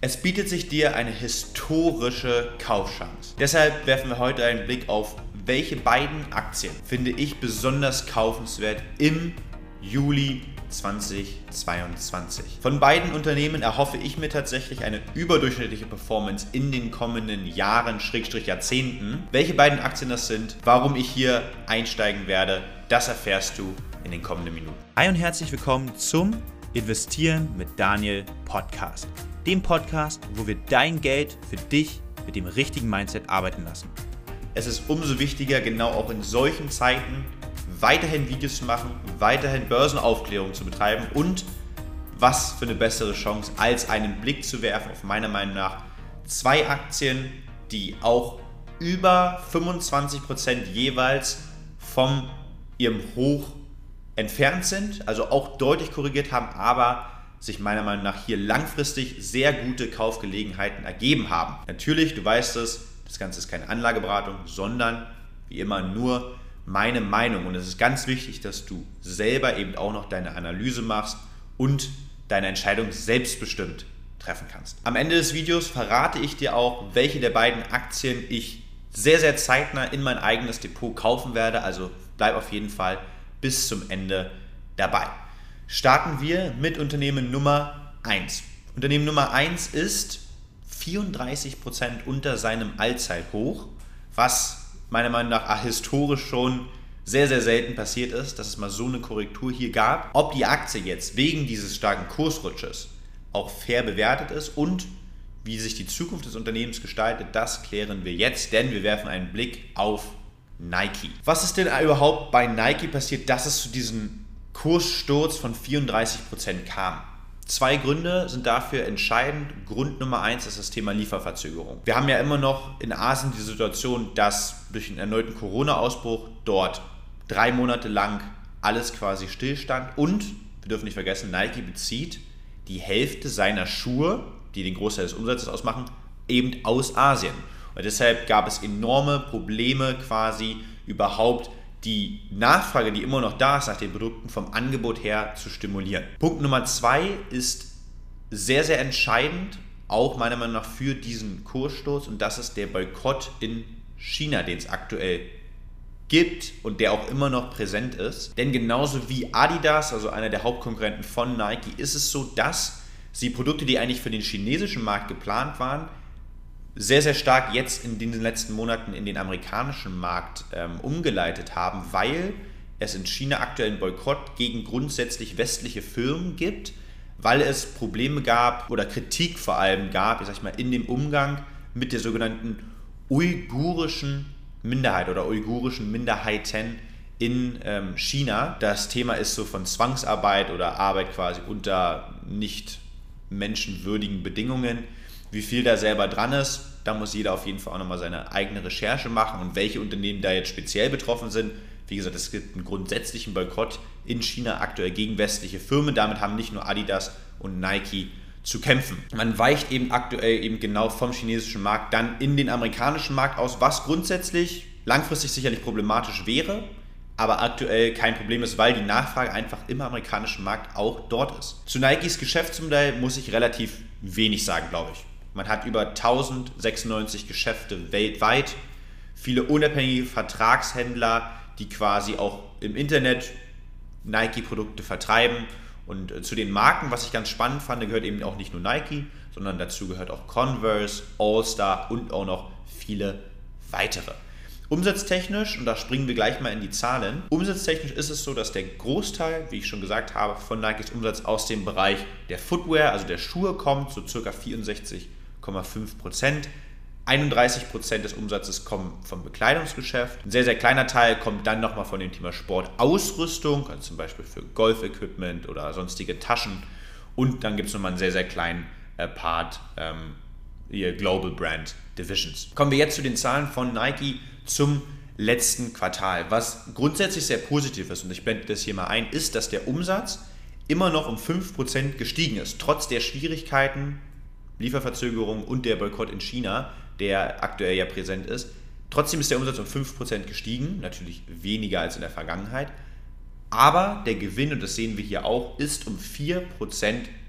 Es bietet sich dir eine historische Kaufchance. Deshalb werfen wir heute einen Blick auf, welche beiden Aktien finde ich besonders kaufenswert im Juli 2022. Von beiden Unternehmen erhoffe ich mir tatsächlich eine überdurchschnittliche Performance in den kommenden Jahren, Schrägstrich Jahrzehnten. Welche beiden Aktien das sind, warum ich hier einsteigen werde, das erfährst du in den kommenden Minuten. Hi und herzlich willkommen zum Investieren mit Daniel Podcast dem Podcast, wo wir dein Geld für dich mit dem richtigen Mindset arbeiten lassen. Es ist umso wichtiger, genau auch in solchen Zeiten weiterhin Videos zu machen, weiterhin Börsenaufklärung zu betreiben und was für eine bessere Chance, als einen Blick zu werfen auf meiner Meinung nach zwei Aktien, die auch über 25% jeweils von ihrem Hoch entfernt sind, also auch deutlich korrigiert haben, aber sich meiner Meinung nach hier langfristig sehr gute Kaufgelegenheiten ergeben haben. Natürlich, du weißt es, das Ganze ist keine Anlageberatung, sondern wie immer nur meine Meinung. Und es ist ganz wichtig, dass du selber eben auch noch deine Analyse machst und deine Entscheidung selbstbestimmt treffen kannst. Am Ende des Videos verrate ich dir auch, welche der beiden Aktien ich sehr, sehr zeitnah in mein eigenes Depot kaufen werde. Also bleib auf jeden Fall bis zum Ende dabei starten wir mit Unternehmen Nummer 1. Unternehmen Nummer 1 ist 34% unter seinem Allzeithoch, was meiner Meinung nach historisch schon sehr, sehr selten passiert ist, dass es mal so eine Korrektur hier gab. Ob die Aktie jetzt wegen dieses starken Kursrutsches auch fair bewertet ist und wie sich die Zukunft des Unternehmens gestaltet, das klären wir jetzt, denn wir werfen einen Blick auf Nike. Was ist denn überhaupt bei Nike passiert, dass es zu diesem Kurssturz von 34% kam. Zwei Gründe sind dafür entscheidend. Grund Nummer eins ist das Thema Lieferverzögerung. Wir haben ja immer noch in Asien die Situation, dass durch einen erneuten Corona-Ausbruch dort drei Monate lang alles quasi stillstand und wir dürfen nicht vergessen, Nike bezieht die Hälfte seiner Schuhe, die den Großteil des Umsatzes ausmachen, eben aus Asien. Und deshalb gab es enorme Probleme quasi überhaupt die Nachfrage, die immer noch da ist nach den Produkten, vom Angebot her zu stimulieren. Punkt Nummer zwei ist sehr, sehr entscheidend, auch meiner Meinung nach für diesen Kursstoß und das ist der Boykott in China, den es aktuell gibt und der auch immer noch präsent ist. Denn genauso wie Adidas, also einer der Hauptkonkurrenten von Nike, ist es so, dass sie Produkte, die eigentlich für den chinesischen Markt geplant waren, sehr, sehr stark jetzt in den letzten Monaten in den amerikanischen Markt ähm, umgeleitet haben, weil es in China aktuell einen Boykott gegen grundsätzlich westliche Firmen gibt, weil es Probleme gab oder Kritik vor allem gab, ich sag mal, in dem Umgang mit der sogenannten uigurischen Minderheit oder uigurischen Minderheiten in ähm, China. Das Thema ist so von Zwangsarbeit oder Arbeit quasi unter nicht menschenwürdigen Bedingungen wie viel da selber dran ist, da muss jeder auf jeden Fall auch nochmal seine eigene Recherche machen und welche Unternehmen da jetzt speziell betroffen sind. Wie gesagt, es gibt einen grundsätzlichen Boykott in China aktuell gegen westliche Firmen. Damit haben nicht nur Adidas und Nike zu kämpfen. Man weicht eben aktuell eben genau vom chinesischen Markt dann in den amerikanischen Markt aus, was grundsätzlich langfristig sicherlich problematisch wäre, aber aktuell kein Problem ist, weil die Nachfrage einfach im amerikanischen Markt auch dort ist. Zu Nikes Geschäftsmodell muss ich relativ wenig sagen, glaube ich. Man hat über 1096 Geschäfte weltweit, viele unabhängige Vertragshändler, die quasi auch im Internet Nike-Produkte vertreiben. Und äh, zu den Marken, was ich ganz spannend fand, gehört eben auch nicht nur Nike, sondern dazu gehört auch Converse, All-Star und auch noch viele weitere. Umsatztechnisch, und da springen wir gleich mal in die Zahlen, umsatztechnisch ist es so, dass der Großteil, wie ich schon gesagt habe, von Nikes Umsatz aus dem Bereich der Footwear, also der Schuhe kommt, so circa 64 Prozent. 31 Prozent des Umsatzes kommen vom Bekleidungsgeschäft. Ein sehr, sehr kleiner Teil kommt dann nochmal von dem Thema Sportausrüstung, also zum Beispiel für Golfequipment oder sonstige Taschen. Und dann gibt es nochmal einen sehr, sehr kleinen äh, Part, ähm, ihr Global Brand Divisions. Kommen wir jetzt zu den Zahlen von Nike zum letzten Quartal. Was grundsätzlich sehr positiv ist, und ich blende das hier mal ein, ist, dass der Umsatz immer noch um 5% gestiegen ist, trotz der Schwierigkeiten Lieferverzögerung und der Boykott in China, der aktuell ja präsent ist. Trotzdem ist der Umsatz um 5% gestiegen, natürlich weniger als in der Vergangenheit. Aber der Gewinn, und das sehen wir hier auch, ist um 4%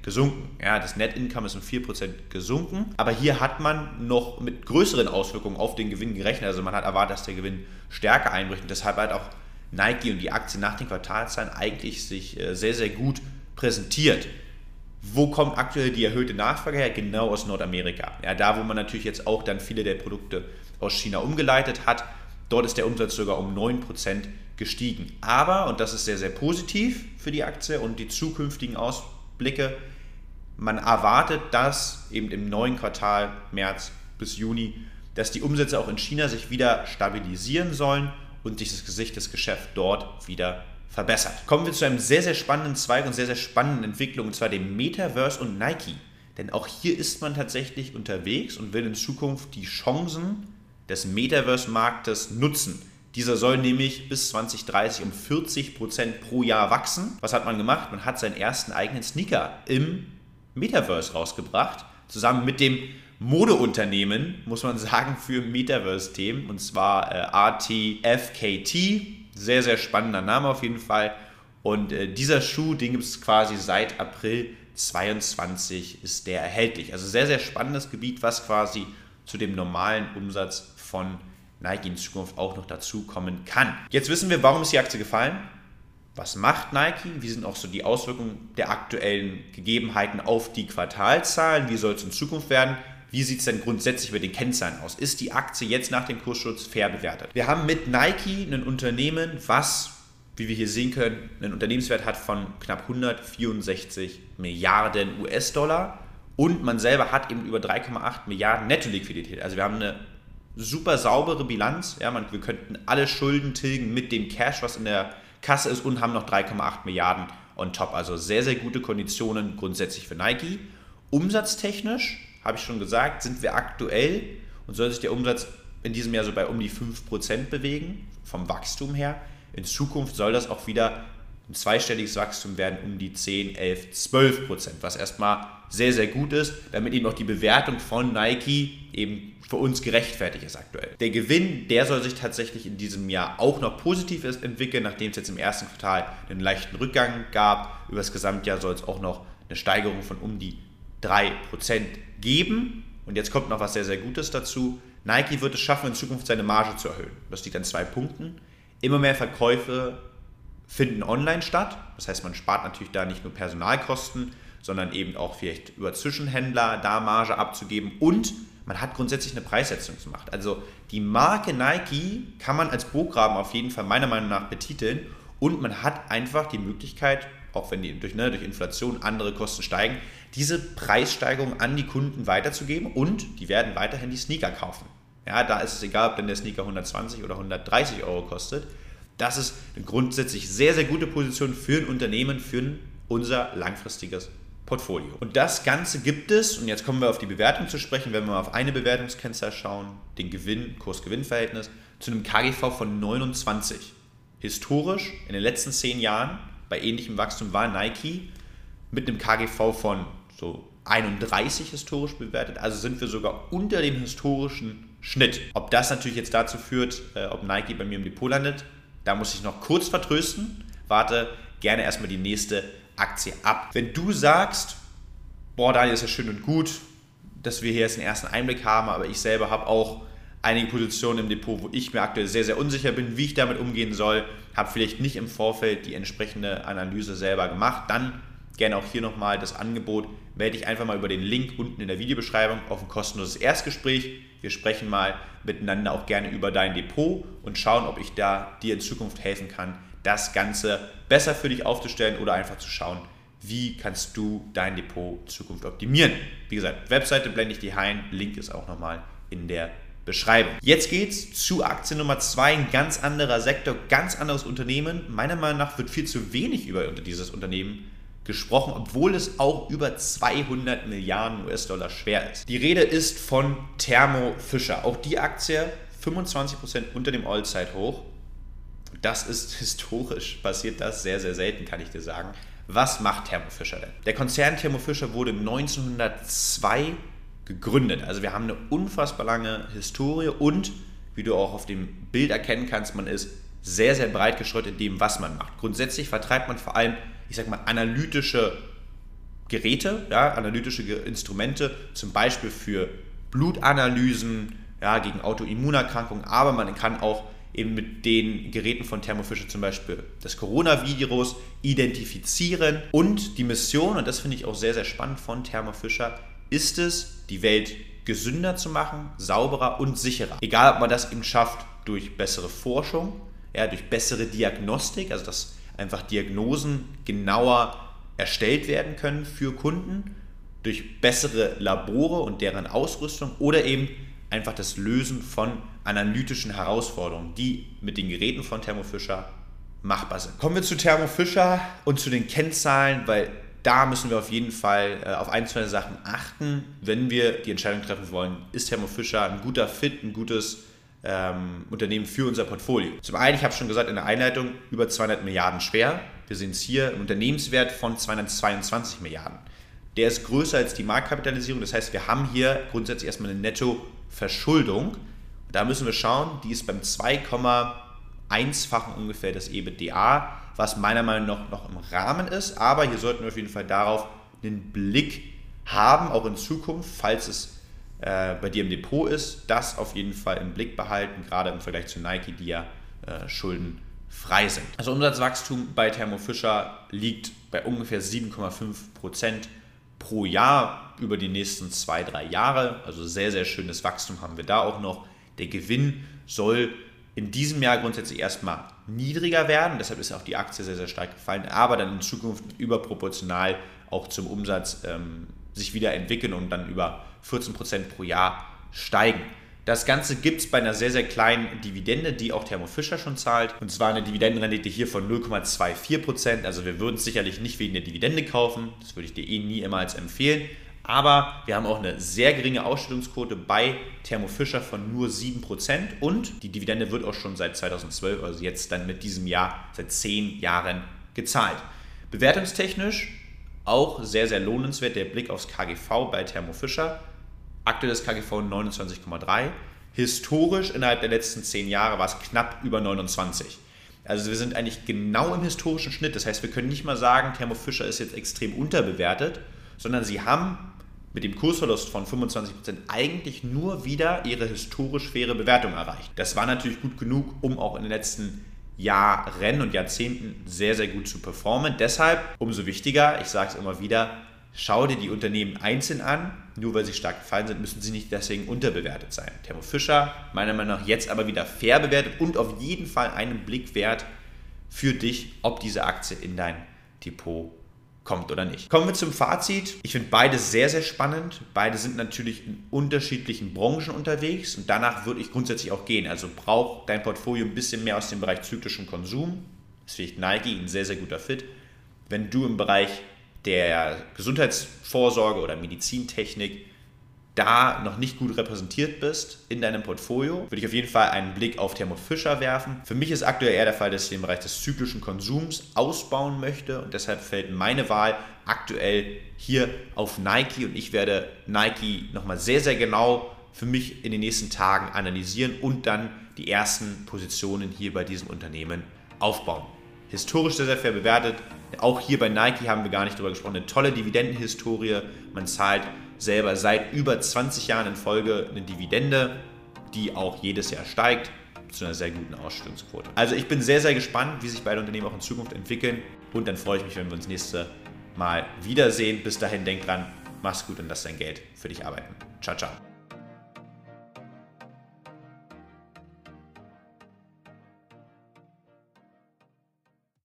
gesunken. Ja, das Net Income ist um 4% gesunken. Aber hier hat man noch mit größeren Auswirkungen auf den Gewinn gerechnet. Also man hat erwartet, dass der Gewinn stärker einbricht. Und deshalb hat auch Nike und die Aktie nach den Quartalzahlen eigentlich sich äh, sehr, sehr gut präsentiert. Wo kommt aktuell die erhöhte Nachfrage her? Genau aus Nordamerika. Ja, da, wo man natürlich jetzt auch dann viele der Produkte aus China umgeleitet hat. Dort ist der Umsatz sogar um 9% gestiegen. Aber, und das ist sehr, sehr positiv für die Aktie und die zukünftigen Ausblicke, man erwartet, dass eben im neuen Quartal, März bis Juni, dass die Umsätze auch in China sich wieder stabilisieren sollen und sich das Gesicht des Geschäfts dort wieder verbessert. Kommen wir zu einem sehr, sehr spannenden Zweig und sehr, sehr spannenden Entwicklung, und zwar dem Metaverse und Nike. Denn auch hier ist man tatsächlich unterwegs und will in Zukunft die Chancen des Metaverse-Marktes nutzen. Dieser soll nämlich bis 2030 um 40% pro Jahr wachsen. Was hat man gemacht? Man hat seinen ersten eigenen Sneaker im Metaverse rausgebracht, zusammen mit dem Modeunternehmen, muss man sagen, für Metaverse-Themen, und zwar äh, RTFKT. Sehr, sehr spannender Name auf jeden Fall. Und äh, dieser Schuh, den gibt es quasi seit April 22 ist der erhältlich. Also sehr, sehr spannendes Gebiet, was quasi zu dem normalen Umsatz von Nike in Zukunft auch noch dazu kommen kann. Jetzt wissen wir, warum ist die Aktie gefallen? Was macht Nike? Wie sind auch so die Auswirkungen der aktuellen Gegebenheiten auf die Quartalzahlen? Wie soll es in Zukunft werden? Wie sieht es denn grundsätzlich mit den Kennzahlen aus? Ist die Aktie jetzt nach dem Kursschutz fair bewertet? Wir haben mit Nike ein Unternehmen, was, wie wir hier sehen können, einen Unternehmenswert hat von knapp 164 Milliarden US-Dollar und man selber hat eben über 3,8 Milliarden Netto-Liquidität. Also wir haben eine super saubere Bilanz. Ja, man, wir könnten alle Schulden tilgen mit dem Cash, was in der Kasse ist und haben noch 3,8 Milliarden on top. Also sehr, sehr gute Konditionen grundsätzlich für Nike. Umsatztechnisch, habe ich schon gesagt, sind wir aktuell und soll sich der Umsatz in diesem Jahr so bei um die 5% bewegen, vom Wachstum her. In Zukunft soll das auch wieder ein zweistelliges Wachstum werden, um die 10, 11, 12 Prozent, was erstmal sehr, sehr gut ist, damit eben auch die Bewertung von Nike eben für uns gerechtfertigt ist aktuell. Der Gewinn, der soll sich tatsächlich in diesem Jahr auch noch positiv entwickeln, nachdem es jetzt im ersten Quartal einen leichten Rückgang gab. Über das Gesamtjahr soll es auch noch eine Steigerung von um die 3% geben. Und jetzt kommt noch was sehr, sehr Gutes dazu. Nike wird es schaffen, in Zukunft seine Marge zu erhöhen. Das liegt an zwei Punkten. Immer mehr Verkäufe finden online statt. Das heißt, man spart natürlich da nicht nur Personalkosten, sondern eben auch vielleicht über Zwischenhändler da Marge abzugeben und man hat grundsätzlich eine Preissetzung gemacht. Also die Marke Nike kann man als Burggraben auf jeden Fall meiner Meinung nach betiteln und man hat einfach die Möglichkeit, auch wenn die durch, ne, durch Inflation andere Kosten steigen, diese Preissteigerung an die Kunden weiterzugeben und die werden weiterhin die Sneaker kaufen. Ja, da ist es egal, ob denn der Sneaker 120 oder 130 Euro kostet. Das ist eine grundsätzlich sehr, sehr gute Position für ein Unternehmen, für unser langfristiges Portfolio. Und das Ganze gibt es, und jetzt kommen wir auf die Bewertung zu sprechen, wenn wir mal auf eine Bewertungskennzahl schauen, den Gewinn, Kurs-Gewinn-Verhältnis, zu einem KGV von 29. Historisch, in den letzten zehn Jahren, bei ähnlichem Wachstum war Nike mit einem KGV von so 31 historisch bewertet, also sind wir sogar unter dem historischen Schnitt. Ob das natürlich jetzt dazu führt, äh, ob Nike bei mir im Depot landet, da muss ich noch kurz vertrösten. Warte gerne erstmal die nächste Aktie ab. Wenn du sagst, boah, Daniel, ist ja schön und gut, dass wir hier jetzt einen ersten Einblick haben, aber ich selber habe auch einige Positionen im Depot, wo ich mir aktuell sehr, sehr unsicher bin, wie ich damit umgehen soll, habe vielleicht nicht im Vorfeld die entsprechende Analyse selber gemacht, dann gerne auch hier nochmal das Angebot, melde dich einfach mal über den Link unten in der Videobeschreibung auf ein kostenloses Erstgespräch. Wir sprechen mal miteinander auch gerne über dein Depot und schauen, ob ich da dir in Zukunft helfen kann, das Ganze besser für dich aufzustellen oder einfach zu schauen, wie kannst du dein Depot in Zukunft optimieren. Wie gesagt, Webseite blende ich dir ein, Link ist auch nochmal in der Beschreibung. Jetzt geht es zu Aktie Nummer 2, ein ganz anderer Sektor, ganz anderes Unternehmen. Meiner Meinung nach wird viel zu wenig über dieses Unternehmen gesprochen, obwohl es auch über 200 Milliarden US-Dollar schwer ist. Die Rede ist von Thermo Fisher. Auch die Aktie 25% unter dem All-Zeit-Hoch. Das ist historisch, passiert das sehr, sehr selten, kann ich dir sagen. Was macht Thermo Fisher denn? Der Konzern Thermo Fisher wurde 1902 gegründet. Also wir haben eine unfassbar lange Historie und, wie du auch auf dem Bild erkennen kannst, man ist sehr, sehr breit gestreut in dem, was man macht. Grundsätzlich vertreibt man vor allem, ich sag mal, analytische Geräte, ja, analytische Instrumente, zum Beispiel für Blutanalysen, ja, gegen Autoimmunerkrankungen, aber man kann auch eben mit den Geräten von Thermo Fisher zum Beispiel das Coronavirus identifizieren. Und die Mission, und das finde ich auch sehr, sehr spannend von Thermo Fisher, ist es, die Welt gesünder zu machen, sauberer und sicherer. Egal, ob man das eben schafft durch bessere Forschung, ja, durch bessere Diagnostik, also dass einfach Diagnosen genauer erstellt werden können für Kunden, durch bessere Labore und deren Ausrüstung oder eben einfach das Lösen von analytischen Herausforderungen, die mit den Geräten von Thermo Fisher machbar sind. Kommen wir zu Thermo Fisher und zu den Kennzahlen, weil da müssen wir auf jeden Fall äh, auf ein, zwei Sachen achten, wenn wir die Entscheidung treffen wollen, ist Thermo Fisher ein guter Fit, ein gutes ähm, Unternehmen für unser Portfolio. Zum einen, ich habe schon gesagt in der Einleitung, über 200 Milliarden schwer. Wir sehen es hier, ein Unternehmenswert von 222 Milliarden. Der ist größer als die Marktkapitalisierung, das heißt, wir haben hier grundsätzlich erstmal eine Netto-Verschuldung. Da müssen wir schauen, die ist beim 2,1-fachen ungefähr des EBITDA, was meiner Meinung nach noch im Rahmen ist. Aber hier sollten wir auf jeden Fall darauf einen Blick haben, auch in Zukunft, falls es äh, bei dir im Depot ist, das auf jeden Fall im Blick behalten, gerade im Vergleich zu Nike, die ja äh, schuldenfrei sind. Also Umsatzwachstum bei Thermo Fisher liegt bei ungefähr 7,5 Prozent pro Jahr über die nächsten zwei, drei Jahre. Also sehr, sehr schönes Wachstum haben wir da auch noch. Der Gewinn soll in diesem Jahr grundsätzlich erstmal niedriger werden, deshalb ist auch die Aktie sehr, sehr stark gefallen, aber dann in Zukunft überproportional auch zum Umsatz ähm, sich wieder entwickeln und dann über 14% pro Jahr steigen. Das Ganze gibt es bei einer sehr, sehr kleinen Dividende, die auch Thermo Fischer schon zahlt. Und zwar eine Dividendenrendite hier von 0,24%. Also wir würden es sicherlich nicht wegen der Dividende kaufen. Das würde ich dir eh niemals empfehlen. Aber wir haben auch eine sehr geringe Ausstellungsquote bei Thermo Fischer von nur 7%. Und die Dividende wird auch schon seit 2012, also jetzt dann mit diesem Jahr, seit 10 Jahren gezahlt. Bewertungstechnisch auch sehr, sehr lohnenswert der Blick aufs KGV bei Thermo Fischer. Aktuelles KGV 29,3. Historisch innerhalb der letzten 10 Jahre war es knapp über 29. Also wir sind eigentlich genau im historischen Schnitt. Das heißt, wir können nicht mal sagen, Thermo Fischer ist jetzt extrem unterbewertet, sondern sie haben mit dem Kursverlust von 25% eigentlich nur wieder ihre historisch faire Bewertung erreicht. Das war natürlich gut genug, um auch in den letzten Jahren und Jahrzehnten sehr, sehr gut zu performen. Deshalb umso wichtiger, ich sage es immer wieder, schau dir die Unternehmen einzeln an. Nur weil sie stark gefallen sind, müssen sie nicht deswegen unterbewertet sein. Thermo Fischer, meiner Meinung nach, jetzt aber wieder fair bewertet und auf jeden Fall einen Blick wert für dich, ob diese Aktie in dein Depot kommt oder nicht. Kommen wir zum Fazit. Ich finde beide sehr, sehr spannend. Beide sind natürlich in unterschiedlichen Branchen unterwegs und danach würde ich grundsätzlich auch gehen. Also braucht dein Portfolio ein bisschen mehr aus dem Bereich zyklischem Konsum. Deswegen Nike ein sehr, sehr guter Fit. Wenn du im Bereich der Gesundheitsvorsorge oder Medizintechnik da noch nicht gut repräsentiert bist in deinem Portfolio, würde ich auf jeden Fall einen Blick auf Thermo Fischer werfen. Für mich ist aktuell eher der Fall, dass ich den Bereich des zyklischen Konsums ausbauen möchte und deshalb fällt meine Wahl aktuell hier auf Nike und ich werde Nike nochmal sehr, sehr genau für mich in den nächsten Tagen analysieren und dann die ersten Positionen hier bei diesem Unternehmen aufbauen. Historisch sehr, sehr fair bewertet. Auch hier bei Nike haben wir gar nicht drüber gesprochen. Eine tolle Dividendenhistorie. Man zahlt selber seit über 20 Jahren in Folge eine Dividende, die auch jedes Jahr steigt zu einer sehr guten Ausstellungsquote. Also ich bin sehr, sehr gespannt, wie sich beide Unternehmen auch in Zukunft entwickeln und dann freue ich mich, wenn wir uns nächste Mal wiedersehen. Bis dahin, denk dran, mach's gut und lass dein Geld für dich arbeiten. Ciao, ciao.